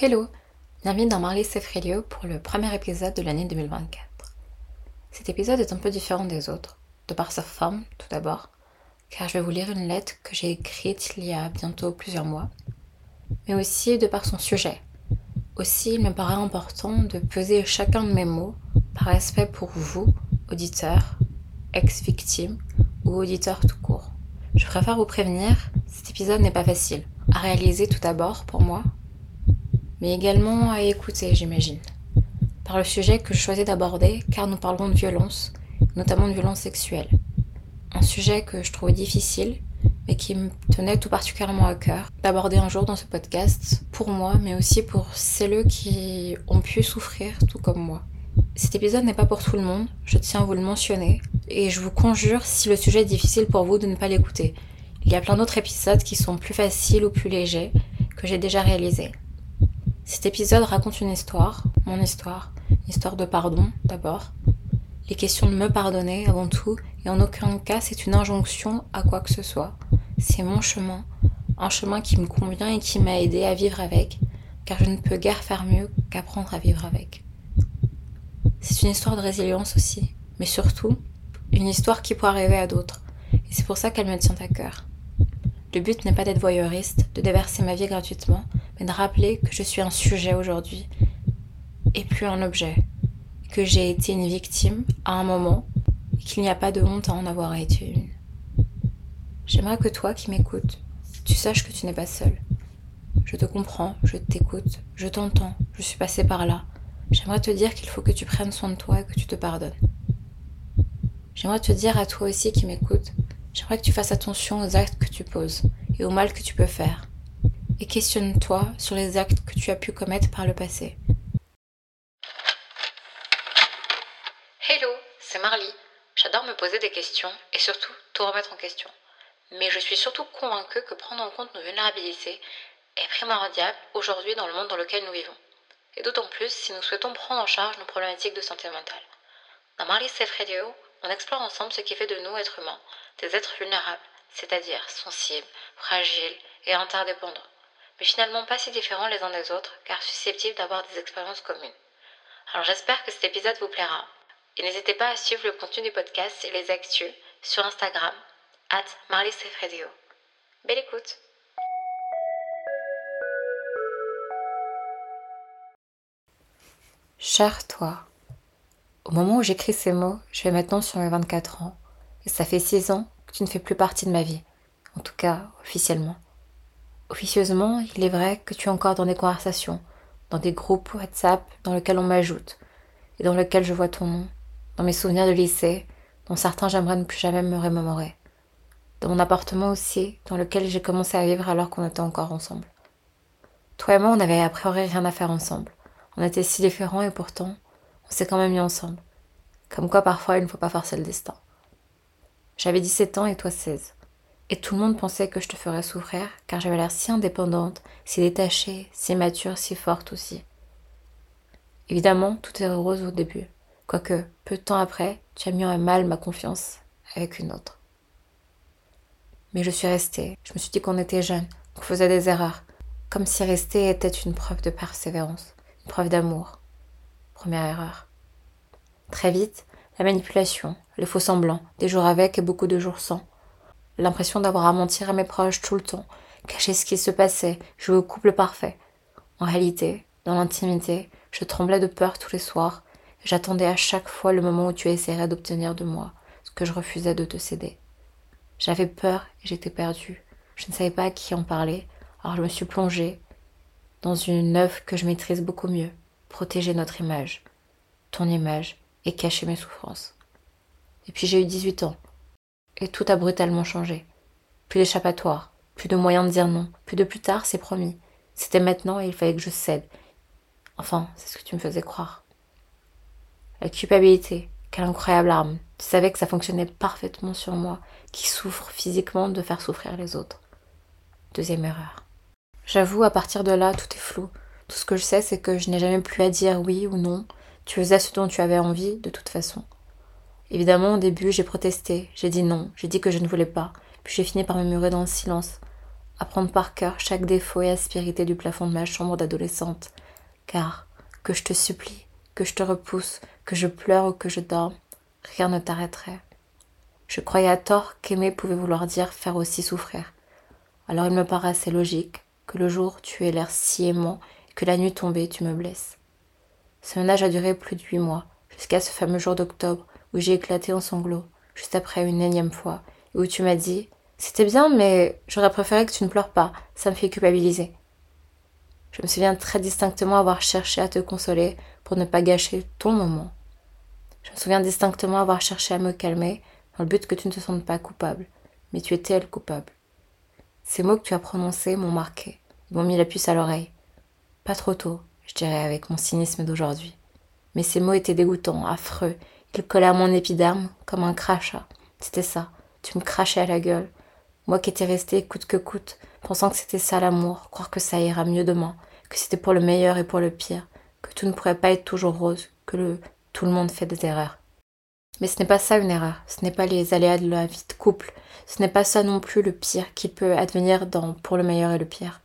Hello, bienvenue dans Marley Sefrelio pour le premier épisode de l'année 2024. Cet épisode est un peu différent des autres, de par sa forme tout d'abord, car je vais vous lire une lettre que j'ai écrite il y a bientôt plusieurs mois, mais aussi de par son sujet. Aussi, il me paraît important de peser chacun de mes mots par respect pour vous, auditeurs, ex-victimes ou auditeurs tout court. Je préfère vous prévenir, cet épisode n'est pas facile à réaliser tout d'abord pour moi mais également à écouter, j'imagine. Par le sujet que je choisis d'aborder, car nous parlerons de violence, notamment de violence sexuelle. Un sujet que je trouve difficile, mais qui me tenait tout particulièrement à cœur d'aborder un jour dans ce podcast, pour moi, mais aussi pour celles qui ont pu souffrir tout comme moi. Cet épisode n'est pas pour tout le monde, je tiens à vous le mentionner, et je vous conjure, si le sujet est difficile pour vous, de ne pas l'écouter. Il y a plein d'autres épisodes qui sont plus faciles ou plus légers, que j'ai déjà réalisés. Cet épisode raconte une histoire, mon histoire, une histoire de pardon d'abord. Les questions de me pardonner avant tout, et en aucun cas c'est une injonction à quoi que ce soit. C'est mon chemin, un chemin qui me convient et qui m'a aidé à vivre avec, car je ne peux guère faire mieux qu'apprendre à vivre avec. C'est une histoire de résilience aussi, mais surtout une histoire qui pourrait arriver à d'autres, et c'est pour ça qu'elle me tient à cœur. Le but n'est pas d'être voyeuriste, de déverser ma vie gratuitement, mais de rappeler que je suis un sujet aujourd'hui et plus un objet, que j'ai été une victime à un moment et qu'il n'y a pas de honte à en avoir été une. J'aimerais que toi qui m'écoutes, tu saches que tu n'es pas seul. Je te comprends, je t'écoute, je t'entends, je suis passée par là. J'aimerais te dire qu'il faut que tu prennes soin de toi et que tu te pardonnes. J'aimerais te dire à toi aussi qui m'écoutes, j'aimerais que tu fasses attention aux actes que tu poses et au mal que tu peux faire et questionne-toi sur les actes que tu as pu commettre par le passé. Hello, c'est Marly. J'adore me poser des questions et surtout tout remettre en question. Mais je suis surtout convaincue que prendre en compte nos vulnérabilités est primordial aujourd'hui dans le monde dans lequel nous vivons. Et d'autant plus si nous souhaitons prendre en charge nos problématiques de santé mentale. Dans Marly Safe Radio, on explore ensemble ce qui fait de nous, êtres humains, des êtres vulnérables, c'est-à-dire sensibles, fragiles et interdépendants mais finalement pas si différents les uns des autres, car susceptibles d'avoir des expériences communes. Alors j'espère que cet épisode vous plaira. Et n'hésitez pas à suivre le contenu du podcast et les actus sur Instagram, at Belle écoute Cher toi, au moment où j'écris ces mots, je vais maintenant sur mes 24 ans, et ça fait 6 ans que tu ne fais plus partie de ma vie, en tout cas officiellement. Officieusement, il est vrai que tu es encore dans des conversations, dans des groupes WhatsApp dans lesquels on m'ajoute, et dans lesquels je vois ton nom, dans mes souvenirs de lycée, dont certains j'aimerais ne plus jamais me remémorer, dans mon appartement aussi, dans lequel j'ai commencé à vivre alors qu'on était encore ensemble. Toi et moi, on n'avait a priori rien à faire ensemble. On était si différents et pourtant, on s'est quand même mis ensemble. Comme quoi parfois il ne faut pas forcer le destin. J'avais 17 ans et toi 16. Et tout le monde pensait que je te ferais souffrir, car j'avais l'air si indépendante, si détachée, si mature, si forte aussi. Évidemment, tout est rose au début, quoique, peu de temps après, tu as mis à mal ma confiance avec une autre. Mais je suis restée, je me suis dit qu'on était jeunes, qu'on faisait des erreurs, comme si rester était une preuve de persévérance, une preuve d'amour. Première erreur. Très vite, la manipulation, les faux semblants, des jours avec et beaucoup de jours sans, l'impression d'avoir à mentir à mes proches tout le temps, cacher ce qui se passait, jouer au couple parfait. En réalité, dans l'intimité, je tremblais de peur tous les soirs, j'attendais à chaque fois le moment où tu essaierais d'obtenir de moi ce que je refusais de te céder. J'avais peur et j'étais perdue. Je ne savais pas à qui en parler, alors je me suis plongée dans une œuvre que je maîtrise beaucoup mieux, protéger notre image, ton image, et cacher mes souffrances. Et puis j'ai eu 18 ans, et tout a brutalement changé. Plus d'échappatoire, plus de moyens de dire non, plus de plus tard, c'est promis. C'était maintenant et il fallait que je cède. Enfin, c'est ce que tu me faisais croire. La culpabilité, quelle incroyable arme. Tu savais que ça fonctionnait parfaitement sur moi, qui souffre physiquement de faire souffrir les autres. Deuxième erreur. J'avoue, à partir de là, tout est flou. Tout ce que je sais, c'est que je n'ai jamais plus à dire oui ou non. Tu faisais ce dont tu avais envie, de toute façon. Évidemment, au début, j'ai protesté, j'ai dit non, j'ai dit que je ne voulais pas, puis j'ai fini par me murer dans le silence. apprendre par cœur chaque défaut et aspérité du plafond de ma chambre d'adolescente, car, que je te supplie, que je te repousse, que je pleure ou que je dorme, rien ne t'arrêterait. Je croyais à tort qu'aimer pouvait vouloir dire faire aussi souffrir. Alors il me paraissait logique que le jour tu aies l'air si aimant et que la nuit tombée tu me blesses. Ce ménage a duré plus de huit mois, jusqu'à ce fameux jour d'octobre où j'ai éclaté en sanglots, juste après une énième fois, et où tu m'as dit C'était bien, mais j'aurais préféré que tu ne pleures pas, ça me fait culpabiliser. Je me souviens très distinctement avoir cherché à te consoler pour ne pas gâcher ton moment. Je me souviens distinctement avoir cherché à me calmer dans le but que tu ne te sentes pas coupable, mais tu étais elle coupable. Ces mots que tu as prononcés m'ont marqué, m'ont mis la puce à l'oreille. Pas trop tôt, je dirais avec mon cynisme d'aujourd'hui. Mais ces mots étaient dégoûtants, affreux, ils collaient à mon épiderme comme un crachat. C'était ça, tu me crachais à la gueule. Moi qui étais restée coûte que coûte, pensant que c'était ça l'amour, croire que ça ira mieux demain, que c'était pour le meilleur et pour le pire, que tout ne pourrait pas être toujours rose, que le tout le monde fait des erreurs. Mais ce n'est pas ça une erreur, ce n'est pas les aléas de la vie de couple, ce n'est pas ça non plus le pire qui peut advenir dans pour le meilleur et le pire.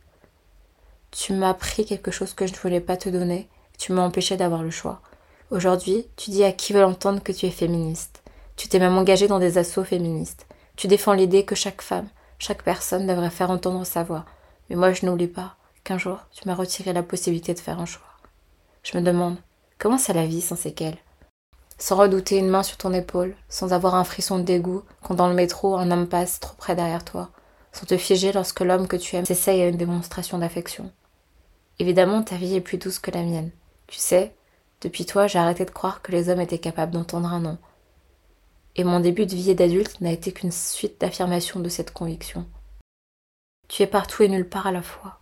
Tu m'as appris quelque chose que je ne voulais pas te donner, tu m'as empêché d'avoir le choix. Aujourd'hui, tu dis à qui veut l'entendre que tu es féministe. Tu t'es même engagé dans des assauts féministes. Tu défends l'idée que chaque femme, chaque personne devrait faire entendre sa voix. Mais moi, je n'oublie pas qu'un jour, tu m'as retiré la possibilité de faire un choix. Je me demande, comment c'est la vie sans séquelles? Sans redouter une main sur ton épaule, sans avoir un frisson de dégoût quand dans le métro un homme passe trop près derrière toi, sans te figer lorsque l'homme que tu aimes s'essaye à une démonstration d'affection. Évidemment, ta vie est plus douce que la mienne. Tu sais, depuis toi, j'ai arrêté de croire que les hommes étaient capables d'entendre un non. Et mon début de vie d'adulte n'a été qu'une suite d'affirmations de cette conviction. Tu es partout et nulle part à la fois.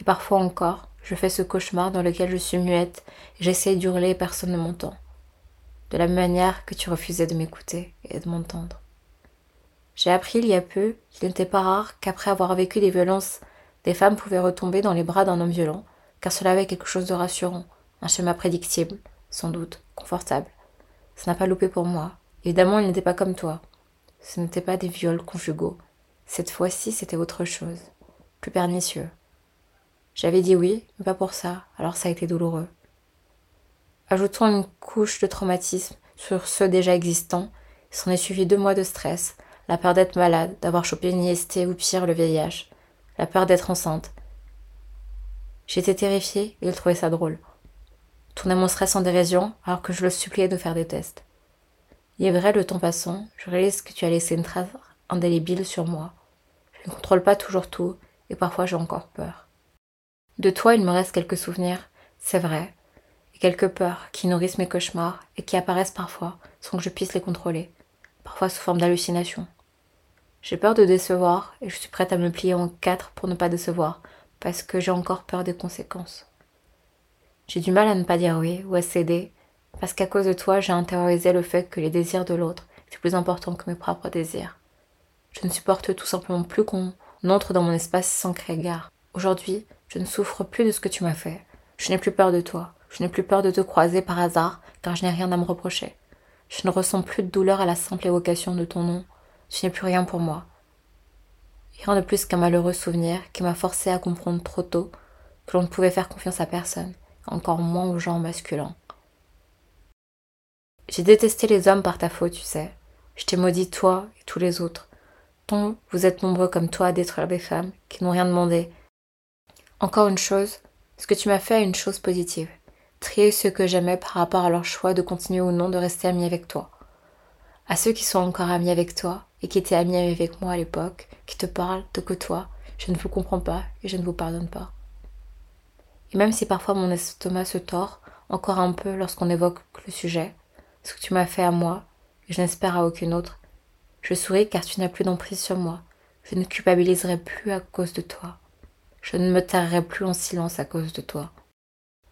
Et parfois encore, je fais ce cauchemar dans lequel je suis muette et j'essaie d'hurler et personne ne m'entend. De la même manière que tu refusais de m'écouter et de m'entendre. J'ai appris il y a peu qu'il n'était pas rare qu'après avoir vécu des violences, des femmes pouvaient retomber dans les bras d'un homme violent, car cela avait quelque chose de rassurant, un schéma prédictible, sans doute, confortable. Ça n'a pas loupé pour moi. Évidemment, il n'était pas comme toi. Ce n'était pas des viols conjugaux. Cette fois-ci, c'était autre chose, plus pernicieux. J'avais dit oui, mais pas pour ça, alors ça a été douloureux. Ajoutons une couche de traumatisme sur ceux déjà existants, s'en est suivi deux mois de stress, la peur d'être malade, d'avoir chopé une IST ou pire le VIH, la peur d'être enceinte. J'étais terrifiée et il trouvait ça drôle. Tournait mon stress en dérision alors que je le suppliais de faire des tests. Il est vrai, le temps passant, je réalise que tu as laissé une trace indélébile sur moi. Je ne contrôle pas toujours tout et parfois j'ai encore peur. De toi, il me reste quelques souvenirs, c'est vrai, et quelques peurs qui nourrissent mes cauchemars et qui apparaissent parfois sans que je puisse les contrôler, parfois sous forme d'hallucination. J'ai peur de décevoir et je suis prête à me plier en quatre pour ne pas décevoir, parce que j'ai encore peur des conséquences. J'ai du mal à ne pas dire oui ou à céder, parce qu'à cause de toi, j'ai intériorisé le fait que les désirs de l'autre étaient plus importants que mes propres désirs. Je ne supporte tout simplement plus qu'on entre dans mon espace sans créer gare. Aujourd'hui, je ne souffre plus de ce que tu m'as fait. Je n'ai plus peur de toi. Je n'ai plus peur de te croiser par hasard, car je n'ai rien à me reprocher. Je ne ressens plus de douleur à la simple évocation de ton nom. Tu n'es plus rien pour moi. Rien de plus qu'un malheureux souvenir qui m'a forcé à comprendre trop tôt que l'on ne pouvait faire confiance à personne, encore moins aux gens masculins. J'ai détesté les hommes par ta faute, tu sais. Je t'ai maudit toi et tous les autres. Tant vous êtes nombreux comme toi à détruire des femmes qui n'ont rien demandé encore une chose, ce que tu m'as fait est une chose positive. Trier ceux que j'aimais par rapport à leur choix de continuer ou non de rester amis avec toi. À ceux qui sont encore amis avec toi et qui étaient amis avec moi à l'époque, qui te parlent, te côtoient, je ne vous comprends pas et je ne vous pardonne pas. Et même si parfois mon estomac se tord encore un peu lorsqu'on évoque le sujet, ce que tu m'as fait à moi, et je n'espère à aucune autre, je souris car tu n'as plus d'emprise sur moi. Je ne culpabiliserai plus à cause de toi. Je ne me tairai plus en silence à cause de toi.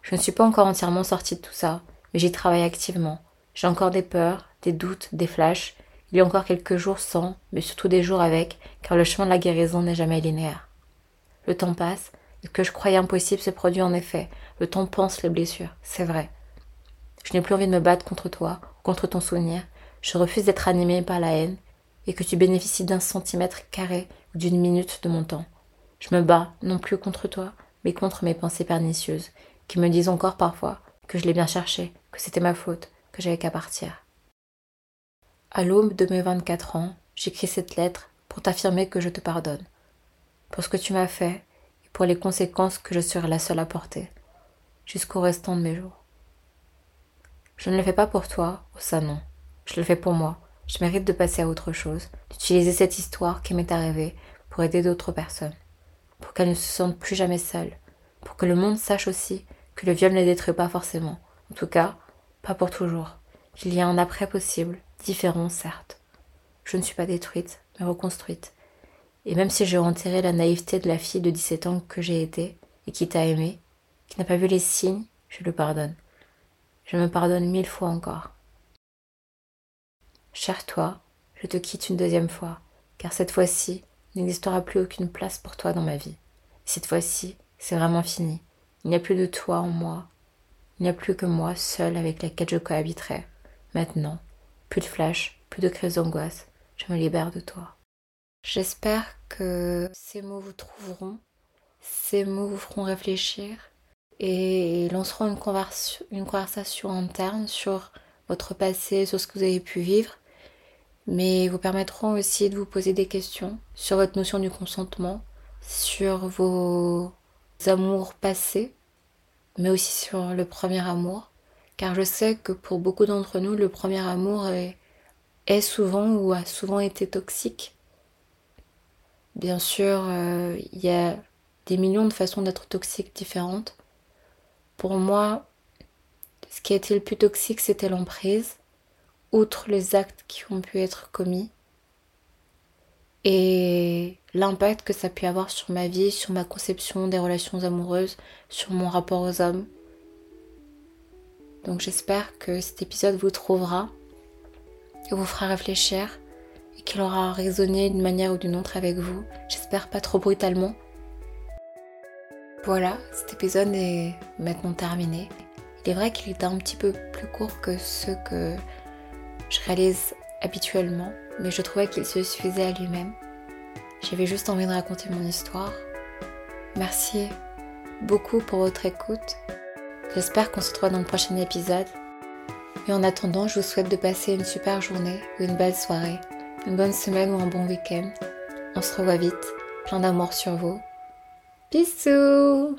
Je ne suis pas encore entièrement sortie de tout ça, mais j'y travaille activement. J'ai encore des peurs, des doutes, des flashs. Il y a encore quelques jours sans, mais surtout des jours avec, car le chemin de la guérison n'est jamais linéaire. Le temps passe, que je croyais impossible se produit en effet. Le temps pense les blessures, c'est vrai. Je n'ai plus envie de me battre contre toi, contre ton souvenir. Je refuse d'être animée par la haine, et que tu bénéficies d'un centimètre carré ou d'une minute de mon temps. Je me bats, non plus contre toi, mais contre mes pensées pernicieuses, qui me disent encore parfois que je l'ai bien cherché, que c'était ma faute, que j'avais qu'à partir. À l'aube de mes 24 ans, j'écris cette lettre pour t'affirmer que je te pardonne, pour ce que tu m'as fait pour les conséquences que je serai la seule à porter, jusqu'au restant de mes jours. Je ne le fais pas pour toi, oh non, je le fais pour moi. Je mérite de passer à autre chose, d'utiliser cette histoire qui m'est arrivée pour aider d'autres personnes, pour qu'elles ne se sentent plus jamais seules, pour que le monde sache aussi que le viol ne détruit pas forcément, en tout cas, pas pour toujours, qu'il y a un après possible, différent certes. Je ne suis pas détruite, mais reconstruite. Et même si j'ai enterré la naïveté de la fille de 17 ans que j'ai été, et qui t'a aimé, qui n'a pas vu les signes, je le pardonne. Je me pardonne mille fois encore. Cher toi, je te quitte une deuxième fois, car cette fois-ci, il n'existera plus aucune place pour toi dans ma vie. cette fois-ci, c'est vraiment fini. Il n'y a plus de toi en moi. Il n'y a plus que moi seule avec laquelle je cohabiterai. Maintenant, plus de flash, plus de crises d'angoisse. Je me libère de toi. J'espère que ces mots vous trouveront, ces mots vous feront réfléchir et lanceront une, conversation, une conversation interne sur votre passé, sur ce que vous avez pu vivre, mais vous permettront aussi de vous poser des questions sur votre notion du consentement, sur vos amours passés, mais aussi sur le premier amour, car je sais que pour beaucoup d'entre nous, le premier amour est, souvent ou a souvent été toxique. Bien sûr, euh, il y a des millions de façons d'être toxique différentes. Pour moi, ce qui a été le plus toxique, c'était l'emprise, outre les actes qui ont pu être commis et l'impact que ça a pu avoir sur ma vie, sur ma conception des relations amoureuses, sur mon rapport aux hommes. Donc j'espère que cet épisode vous trouvera et vous fera réfléchir et qu'il aura résonné d'une manière ou d'une autre avec vous. J'espère pas trop brutalement. Voilà, cet épisode est maintenant terminé. Il est vrai qu'il est un petit peu plus court que ceux que je réalise habituellement, mais je trouvais qu'il se suffisait à lui-même. J'avais juste envie de raconter mon histoire. Merci beaucoup pour votre écoute. J'espère qu'on se retrouve dans le prochain épisode. Et en attendant, je vous souhaite de passer une super journée ou une belle soirée, une bonne semaine ou un bon week-end. On se revoit vite. Plein d'amour sur vous. Bisous